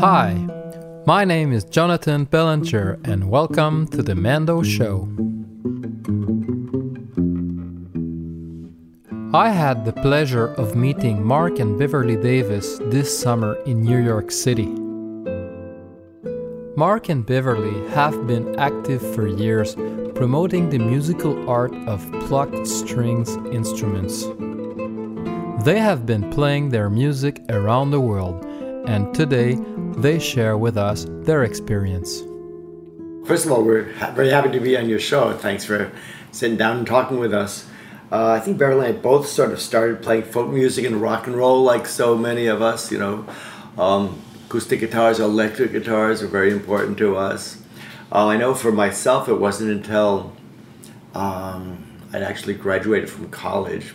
Hi, my name is Jonathan Bellinger, and welcome to the Mando Show. I had the pleasure of meeting Mark and Beverly Davis this summer in New York City. Mark and Beverly have been active for years promoting the musical art of plucked strings instruments. They have been playing their music around the world, and today they share with us their experience. First of all, we're very happy to be on your show. Thanks for sitting down and talking with us. Uh, I think Beverly and I both sort of started playing folk music and rock and roll like so many of us, you know. Um, acoustic guitars, electric guitars are very important to us. Uh, I know for myself, it wasn't until um, I'd actually graduated from college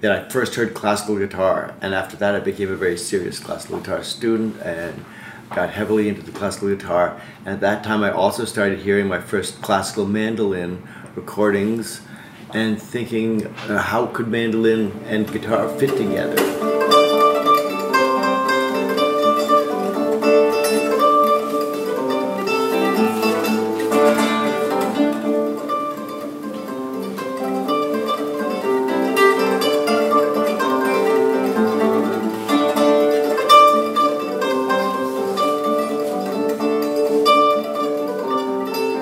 that I first heard classical guitar, and after that, I became a very serious classical guitar student and got heavily into the classical guitar. And at that time, I also started hearing my first classical mandolin recordings and thinking, uh, how could mandolin and guitar fit together?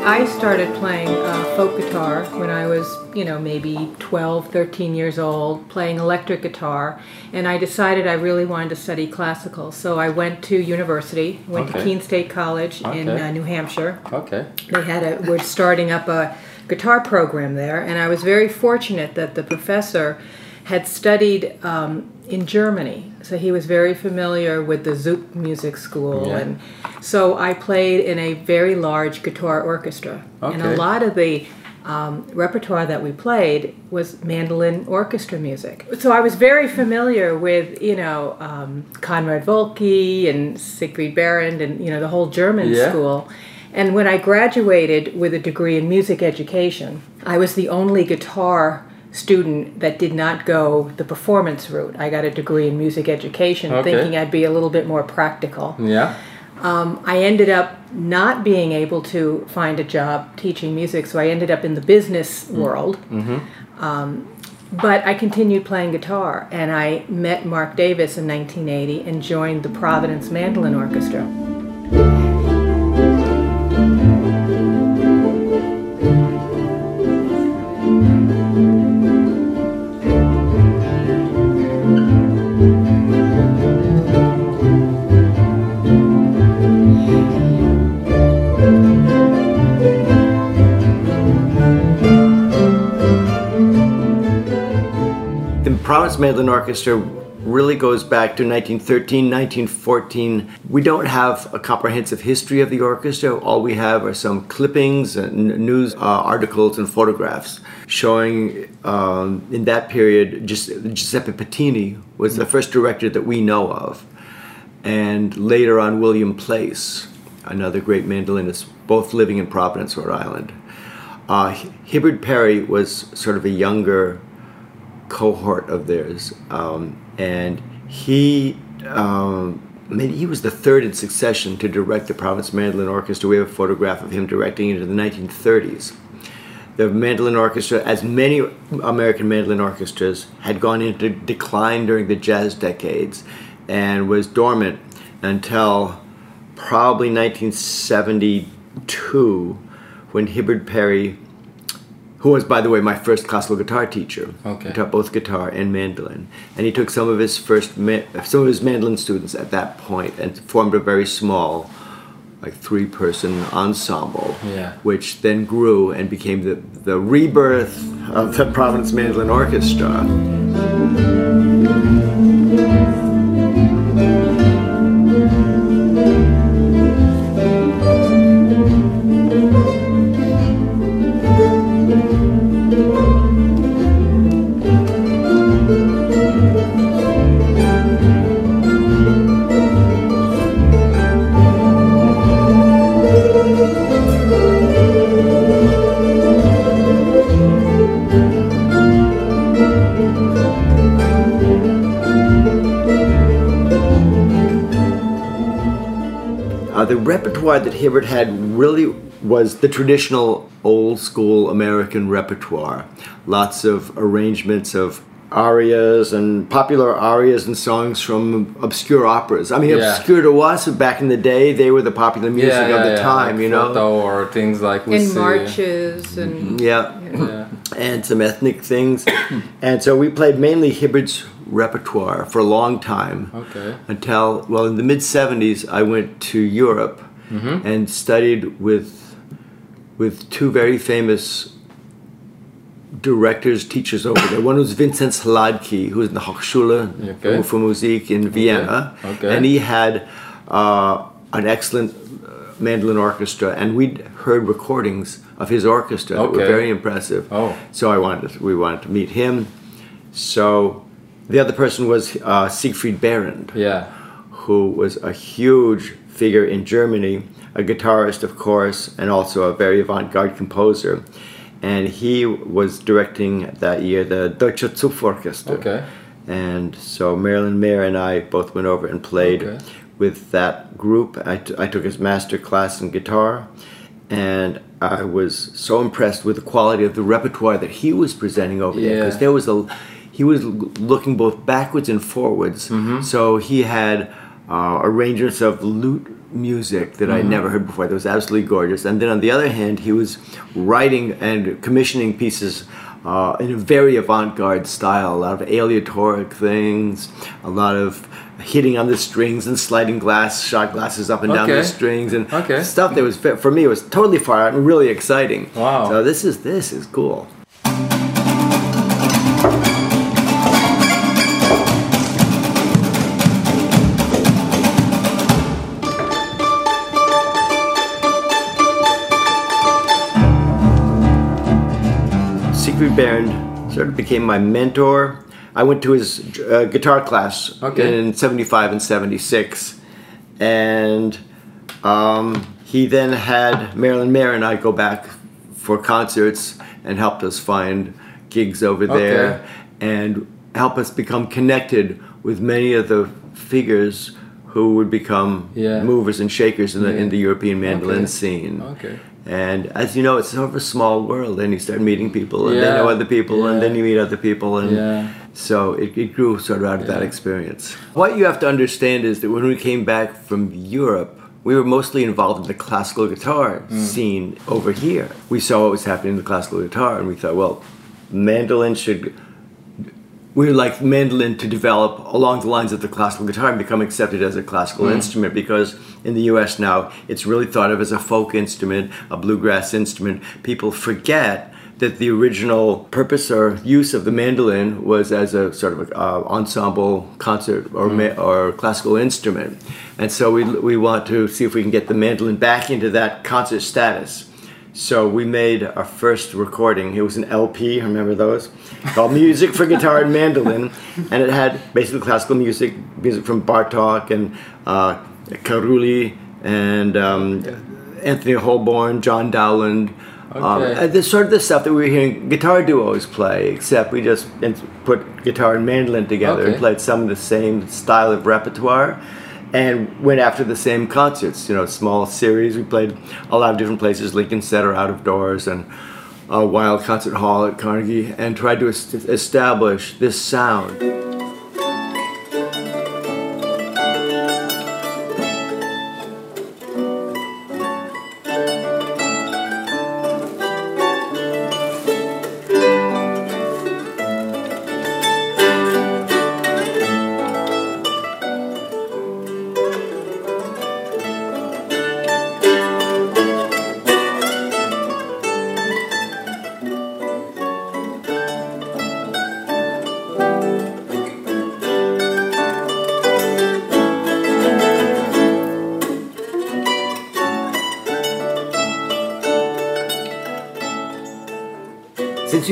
I started playing uh, folk guitar when I was, you know, maybe 12, 13 years old, playing electric guitar, and I decided I really wanted to study classical. So I went to university, went to Okay. Keene State College in uh, New Hampshire. Okay. They had a, we're starting up a guitar program there, and I was very fortunate that the professor had studied um, in Germany, so he was very familiar with the Zupf music school, Yeah. and so I played in a very large guitar orchestra, and a lot of the um, repertoire that we played was mandolin orchestra music. So I was very familiar with, you know, um, Konrad Wölki and Siegfried Behrend and, you know, the whole German Yeah. school. And when I graduated with a degree in music education, I was the only guitar student that did not go the performance route. I got a degree in music education Okay. thinking I'd be a little bit more practical. Yeah. Um, I ended up not being able to find a job teaching music, so I ended up in the business world. Um, but I continued playing guitar, and I met Mark Davis in 1980 and joined the Providence Mandolin Orchestra. Providence Mandolin Orchestra really goes back to 1913, 1914. We don't have a comprehensive history of the orchestra. All we have are some clippings and news uh, articles and photographs showing um, in that period Gius- Giuseppe Pettine was the first director that we know of. And later on, William Place, another great mandolinist, both living in Providence, Rhode Island. Uh, Hibbard Perry was sort of a younger cohort of theirs, um, and he, um, I mean, he was the third in succession to direct the Providence Mandolin Orchestra. We have a photograph of him directing into the 1930s. The mandolin orchestra, as many American mandolin orchestras, had gone into decline during the jazz decades and was dormant until probably 1972 when Hibbard Perry who was, by the way, my first classical guitar teacher. Okay. He taught both guitar and mandolin, and he took some of his first ma- some of his mandolin students at that point and formed a very small, like three-person ensemble. Yeah. Which then grew and became the the rebirth of the Providence Mandolin Orchestra. Hibbard had really was the traditional old school American repertoire. Lots of arrangements of arias and popular arias and songs from obscure operas. I mean, Yeah. obscure to us back in the day, they were the popular music yeah, of the yeah, time, like you know? Or things like we in see. marches and mm-hmm. Yeah. Yeah. and some ethnic things. and so we played mainly Hibbard's repertoire for a long time. Okay. Until, well, in the mid 70s, I went to Europe Mm-hmm. and studied with, with two very famous directors, teachers over there. One was Vincent Hladky, who was in the Hochschule Okay. for Musik in Vienna. Okay. And he had uh, an excellent uh, mandolin orchestra, and we'd heard recordings of his orchestra that were very impressive. Oh. So I wanted, to, we wanted to meet him. So the other person was uh, Siegfried Behrend Yeah. Who was a huge figure in Germany, a guitarist, of course, and also a very avant garde composer. And he was directing that year the Deutsche Zupforchester. Okay. And so Marilynn Mair and I both went over and played Okay. with that group. I, t- I took his master class in guitar, and I was so impressed with the quality of the repertoire that he was presenting over there because there was a he was l- looking both backwards and forwards. Mm-hmm. So he had uh, arrangements of lute music that Mm-hmm. I never heard before. That was absolutely gorgeous. And then on the other hand, he was writing and commissioning pieces uh, in a very avant-garde style. A lot of aleatoric things, a lot of hitting on the strings and sliding glass shot glasses up and down the strings and Okay. stuff that was for me it was totally far out and really exciting. Wow. So this is this is cool. Siegfried sort of became my mentor. I went to his uh, guitar class Okay. in 75 and 76. And um, he then had Marilynn Mair and I go back for concerts and helped us find gigs over there Okay. and help us become connected with many of the figures who would become Yeah. movers and shakers in the, in the European mandolin Okay. scene. Okay. And as you know, it's sort of a small world, and you start meeting people, and they Yeah, know other people, and then you meet other people, and Yeah. so it, it grew sort of out of that experience. What you have to understand is that when we came back from Europe, we were mostly involved in the classical guitar Mm. scene over here. We saw what was happening in the classical guitar, and we thought, well, mandolin should. We would like mandolin to develop along the lines of the classical guitar and become accepted as a classical Mm. instrument because in the US now it's really thought of as a folk instrument, a bluegrass instrument. People forget that the original purpose or use of the mandolin was as a sort of a, uh, ensemble concert or, ma- or classical instrument. And so we, we want to see if we can get the mandolin back into that concert status. So we made our first recording. It was an LP, remember those? Called Music for Guitar and Mandolin. And it had basically classical music, music from Bartok and uh, Carulli and um, Anthony Holborne, John Dowland. Um, Okay. and this sort of the stuff that we were hearing guitar duos play, except we just put guitar and mandolin together and played some of the same style of repertoire and went after the same concerts. You know, small series. We played a lot of different places, Lincoln Center out of doors and a Weill Concert Hall at Carnegie, and tried to est- establish this sound.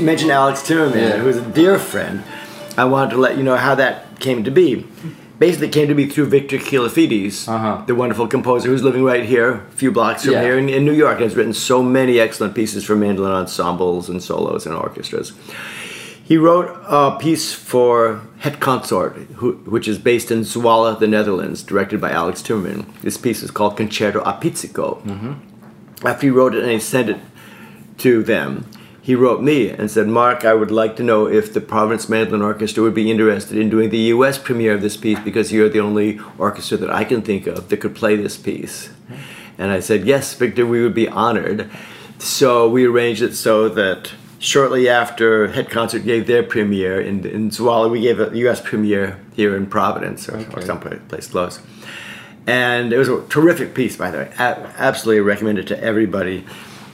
Mentioned Alex Timmerman, Yeah. who's a dear friend, I wanted to let you know how that came to be. Basically, it came to be through Victor Kioulaphides, Uh-huh. the wonderful composer who's living right here, a few blocks from Yeah. here in, in New York, and has written so many excellent pieces for mandolin ensembles and solos and orchestras. He wrote a piece for Het Consort, who, which is based in Zwolle, the Netherlands, directed by Alex Timmerman. This piece is called Concerto a Pizzico. After he wrote it and he sent it to them, he wrote me and said, Mark, I would like to know if the Providence Mandolin Orchestra would be interested in doing the US premiere of this piece because you're the only orchestra that I can think of that could play this piece. And I said, Yes, Victor, we would be honored. So we arranged it so that shortly after Het Consort gave their premiere in, in Zwolle, we gave a US premiere here in Providence or, or Okay. someplace close. And it was a terrific piece, by the way. A- absolutely recommend it to everybody.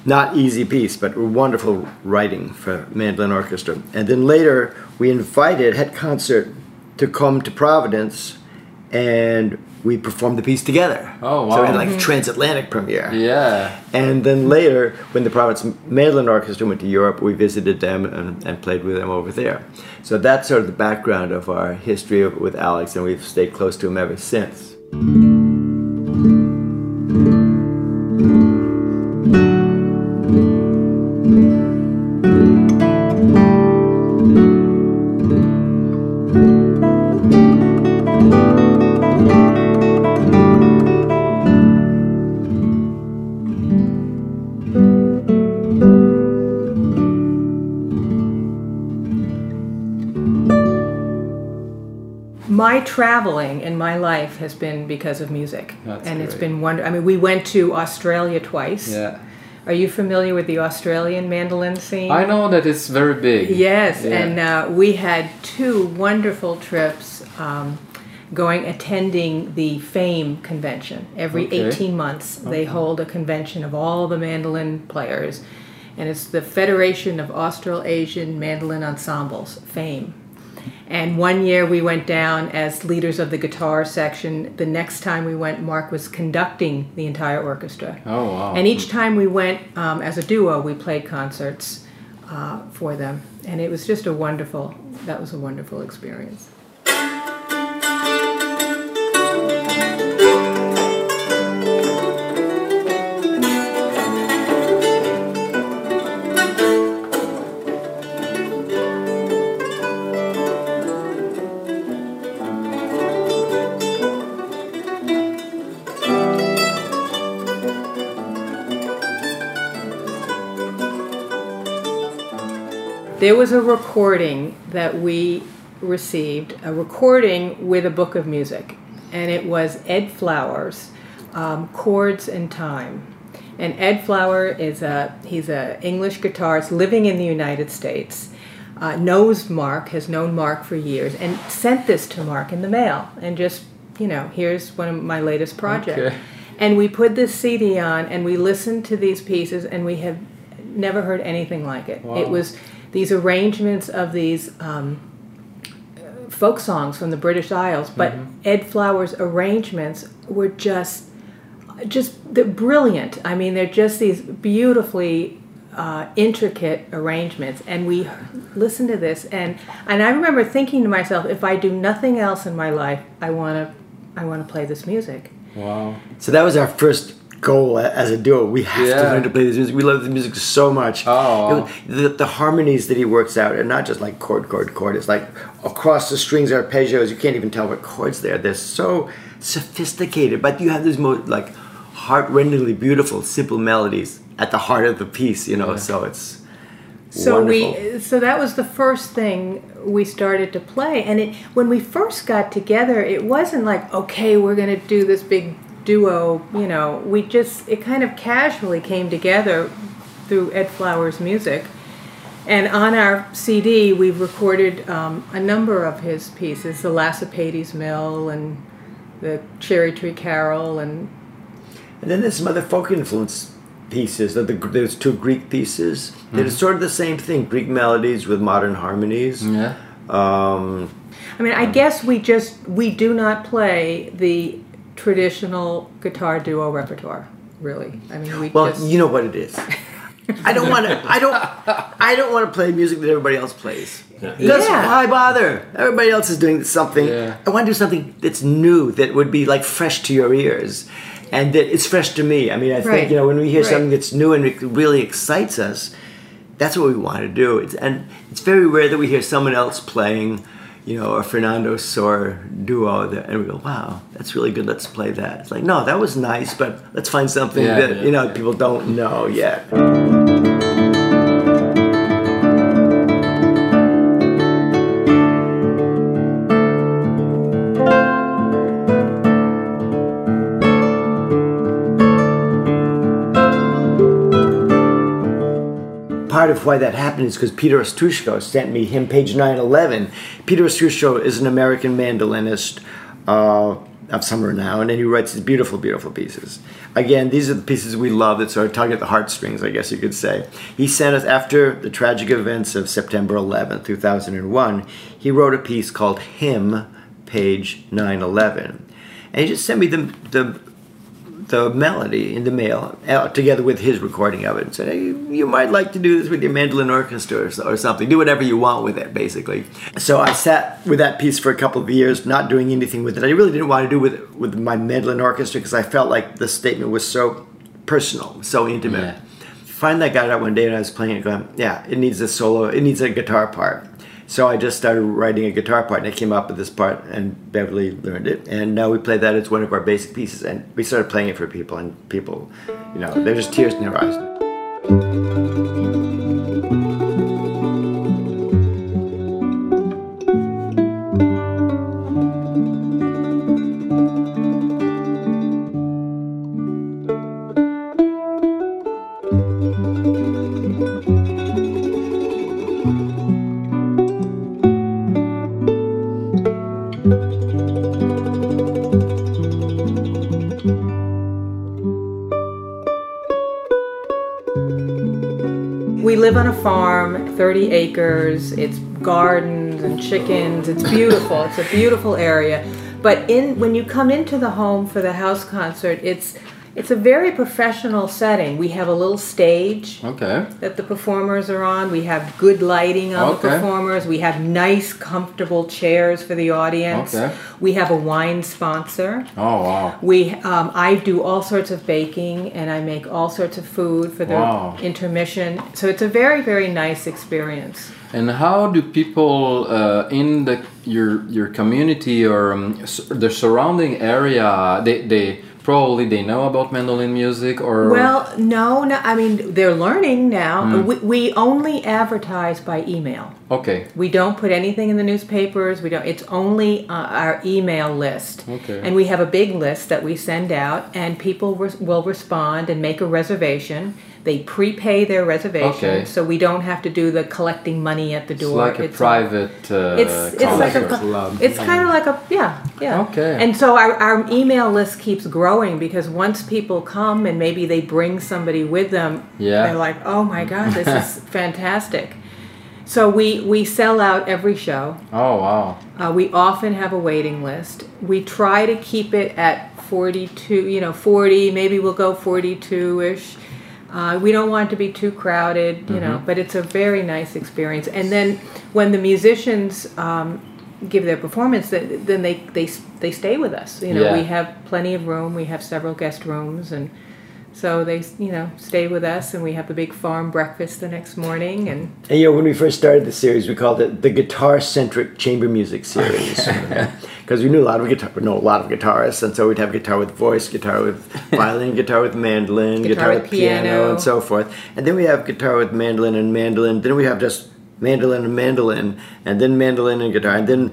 Not easy piece, but wonderful writing for mandolin orchestra. And then later, we invited Het Consort to come to Providence, and we performed the piece together. Oh, wow. So we had like a transatlantic premiere. Yeah. And then later, when the Providence Mandolin Orchestra went to Europe, we visited them and, and played with them over there. So that's sort of the background of our history with Alex, and we've stayed close to him ever since. My traveling in my life has been because of music That's and it's been wonderful. i mean we went to australia twice Yeah. are you familiar with the australian mandolin scene I know that it's very big. yes Yeah. and uh, we had two wonderful trips um, going attending the fame convention every Okay. 18 months they hold a convention of all the mandolin players and it's the federation of australasian mandolin ensembles fame and one year we went down as leaders of the guitar section. The next time we went, Mark was conducting the entire orchestra. Oh wow. And each time we went um, as a duo, we played concerts uh, for them. And it was just a wonderful, that was a wonderful experience. There was a recording that we received, a recording with a book of music, and it was Ed Flowers, um, Chords and Time. And Ed Flower is a he's a English guitarist living in the United States. Uh, knows Mark, has known Mark for years, and sent this to Mark in the mail, and just you know, here's one of my latest projects. Okay. And we put this CD on, and we listened to these pieces, and we have never heard anything like it. It was these arrangements of these um, folk songs from the British Isles, but Ed Flower's arrangements were just just they're brilliant. I mean, they're just these beautifully uh, intricate arrangements. And we listened to this, and and I remember thinking to myself, if I do nothing else in my life, I want to I want to play this music. wow. So that was our first goal as a duo. We have to learn to play this music. We love the music so much. Oh. The, the harmonies that he works out are not just like chord, chord, chord. It's like across the strings, arpeggios. You can't even tell what chords they are. They're so sophisticated, but you have these most like heart-rendingly beautiful, simple melodies at the heart of the piece. You know, so it's So wonderful. we so that was the first thing we started to play and it when we first got together it wasn't like okay we're going to do this big duo you know we just it kind of casually came together through Ed Flowers music and on our CD we've recorded um, a number of his pieces the Lass o' Patie's Mill and the Cherry Tree Carol and And then there's some other folk influence pieces. The, the, there's two Greek pieces. They're sort of the same thing. Greek melodies with modern harmonies. Yeah. Um, I mean, I guess we just we do not play the traditional guitar duo repertoire. Really, I mean, we well, just you know what it is. I don't want to. I don't. I don't want to play music that everybody else plays. Because Yeah. why bother? Everybody else is doing something. Yeah. I want to do something that's new, that would be like fresh to your ears, and that it's fresh to me. I mean, I Right. think you know when we hear Right. something that's new and it really excites us, that's what we want to do. It's, and it's very rare that we hear someone else playing, you know, a Fernando Sor duo, that, and we go, wow, that's really good. Let's play that. It's like, no, that was nice, but let's find something Yeah, that yeah. you know people don't know yet. Of why that happened is because Peter Ostroushko sent me him page 911. Peter Ostroushko is an American mandolinist uh, of some renown, and he writes these beautiful, beautiful pieces. Again, these are the pieces we love that sort of tug at the heartstrings, I guess you could say. He sent us, after the tragic events of September 11, 2001, he wrote a piece called Him, page 911. And he just sent me the, the the melody in the mail uh, together with his recording of it and said, hey, you might like to do this with your mandolin orchestra or, or something. Do whatever you want with it, basically. So I sat with that piece for a couple of years, not doing anything with it. I really didn't want to do with with my mandolin orchestra because I felt like the statement was so personal, so intimate. Yeah. Finally, I got it out one day and I was playing it, going, yeah, it needs a solo, it needs a guitar part. So I just started writing a guitar part, and I came up with this part, and Beverly learned it, and now we play that as one of our basic pieces, and we started playing it for people, and people, you know, they're just tears in their eyes. 30 acres. It's gardens and chickens. It's beautiful. It's a beautiful area. But in when you come into the home for the house concert, it's it's a very professional setting. We have a little stage Okay. that the performers are on. We have good lighting on Okay. the performers. We have nice, comfortable chairs for the audience. Okay. We have a wine sponsor. Oh wow. We, um, I do all sorts of baking and I make all sorts of food for the Wow. intermission. So it's a very, very nice experience. And how do people uh, in the your your community or um, the surrounding area they they probably they know about mandolin music or Well, no, no. I mean, they're learning now. Hmm. We, we only advertise by email. okay We don't put anything in the newspapers. We don't. It's only uh, our email list. Okay. And we have a big list that we send out, and people res- will respond and make a reservation. They prepay their reservation, Okay. so we don't have to do the collecting money at the door. it's door. like a It's- private uh, It's it's like a club. It's kind of like a yeah yeah. Okay. And so our, our email list keeps growing because once people come and maybe they bring somebody with them, Yeah. they're like, oh my god, this is fantastic. So we we sell out every show. oh wow Uh, we often have a waiting list. We try to keep it at 42, you know, 40, maybe we'll go 42 ish. Uh, we don't want it to be too crowded, you know, but it's a very nice experience. And then when the musicians um, give their performance, th- then they, they, they stay with us. You know, Yeah. we have plenty of room, we have several guest rooms, and so they, you know, stay with us, and we have a big farm breakfast the next morning. And And you know, when we first started the series, we called it the guitar-centric chamber music series because we knew a lot of guitar, know a lot of guitarists, and so we'd have guitar with voice, guitar with violin, guitar with mandolin, guitar, with piano. and so forth. And then we have guitar with mandolin and mandolin. Then we have just mandolin and mandolin, and then mandolin and guitar, and then.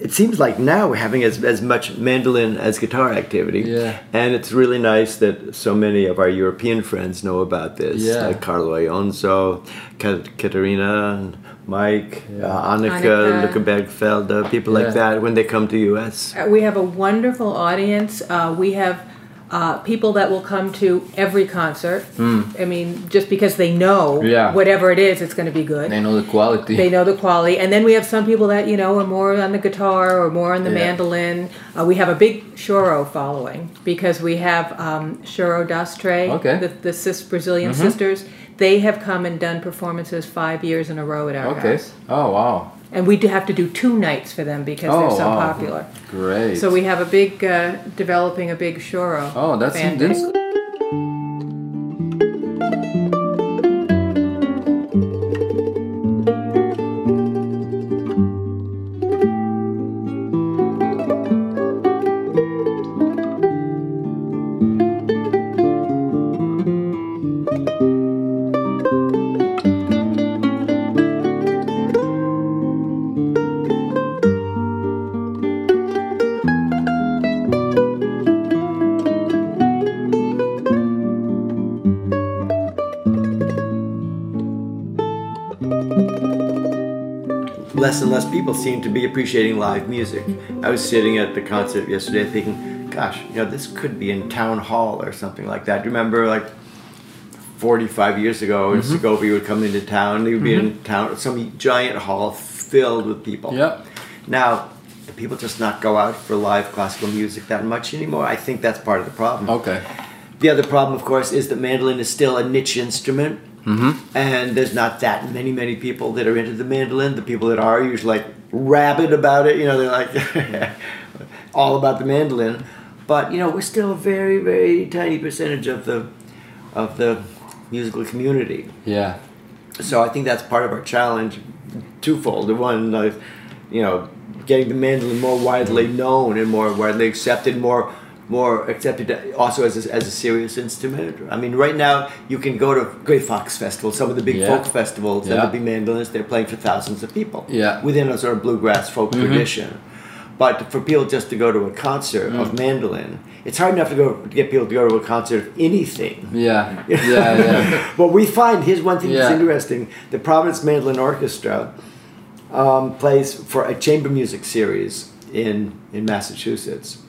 It seems like now we're having as, as much mandolin as guitar activity. Yeah. And it's really nice that so many of our European friends know about this. Yeah. Like Carlo Aonzo, Ka- Katerina, and Mike, uh, Annika, Annika. Luca uh, people Yeah. like that when they come to US. Uh, We have a wonderful audience. Uh, we have uh, people that will come to every concert. I mean, just because they know. Yeah. whatever it is, it's going to be good. they know the quality They know the quality. And then we have some people that, you know, are more on the guitar or more on the Yeah. mandolin. Uh, we have a big choro following because we have um, Choro das 3, Okay. Mm-hmm. the, the sis, Brazilian sisters. They have come and done performances five years in a row at our okay house. oh wow And we do have to do two nights for them because oh they're so wow. popular. great So we have a big, uh, developing a big choro. oh that's that's less and less people seem to be appreciating live music. I was sitting at the concert yesterday thinking, gosh, you know, this could be in town hall or something like that. Do you remember like 45 years ago, mm-hmm. Segovia would come into town, they would be mm-hmm. in town, some giant hall filled with people. Yep. Now, people just not go out for live classical music that much anymore. I think that's part of the problem. Okay. The other problem, of course, is that mandolin is still a niche instrument. Mm-hmm. And there's not that many, many people that are into the mandolin. The people that are usually like rabid about it. You know, they're like all about the mandolin. But you know, we're still a very, very tiny percentage of the of the musical community. Yeah. So I think that's part of our challenge, twofold. The one, uh, you know, getting the mandolin more widely known and more widely accepted, more more accepted also as a, as a serious instrument. I mean, right now you can go to Grey Fox Festival, some of the big yeah. folk festivals, yeah. and the big mandolins, they're playing for thousands of people yeah. within a sort of bluegrass folk mm-hmm. tradition. But for people just to go to a concert mm. of mandolin, it's hard enough to go to get people to go to a concert of anything. Yeah, yeah, yeah. what we find here's one thing yeah. that's interesting: the Providence Mandolin Orchestra um, plays for a chamber music series in in Massachusetts,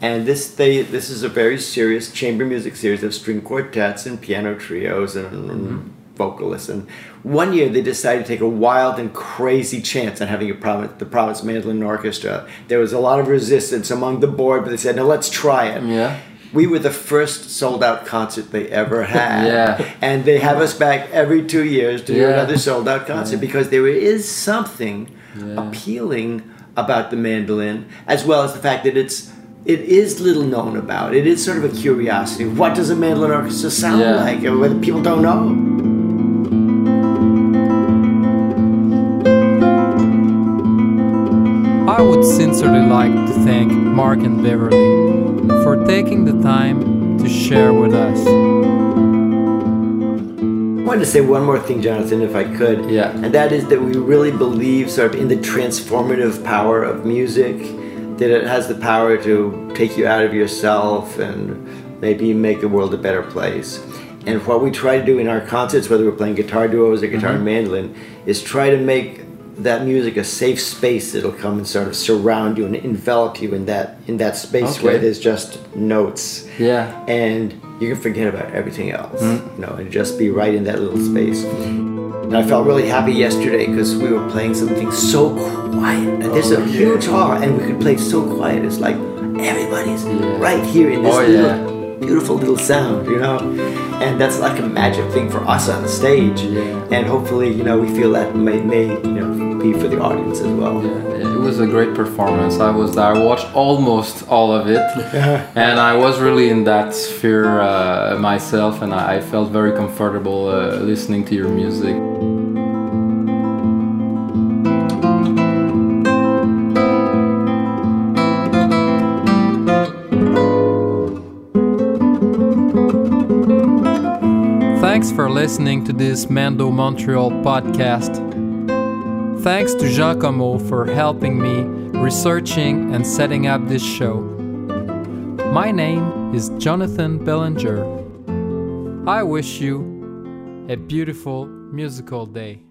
and this they this is a very serious chamber music series of string quartets and piano trios and, mm-hmm. vocalists. And one year they decided to take a wild and crazy chance on having a Providence, the Providence Mandolin Orchestra. There was a lot of resistance among the board, but they said, "No, let's try it." Yeah we were the first sold out concert they ever had. yeah. And they have us back every two years to do another sold out concert yeah. because there is something yeah. appealing about the mandolin, as well as the fact that it's it is little known about. It is sort of a curiosity. What does a mandolin orchestra sound yeah. like? Whether people don't know. I would sincerely like to thank Mark and Beverly for taking the time to share with us. I wanted to say one more thing, Jonathan, if I could. Yeah. And that is that we really believe sort of in the transformative power of music that it has the power to take you out of yourself and maybe make the world a better place. And what we try to do in our concerts, whether we're playing guitar duos or guitar mm-hmm. and mandolin, is try to make that music a safe space that'll come and sort of surround you and envelop you in that in that space okay. where there's just notes. Yeah. And you can forget about everything else. Mm. You know, and just be right in that little space. And I felt really happy yesterday because we were playing something so quiet. And there's a huge hall, and we could play so quiet. It's like everybody's yeah. right here in this oh, little, yeah. beautiful little sound, you know? And that's like a magic thing for us on the stage. Yeah. And hopefully, you know, we feel that may, may you know, be for the audience as well. Yeah, it was a great performance. I was there. I watched almost all of it. and I was really in that sphere uh, myself, and I, felt very comfortable uh, listening to your music. Thanks for listening to this Mando Montreal podcast. Thanks to Giacomo for helping me researching and setting up this show. My name is Jonathan Bellinger. I wish you a beautiful musical day.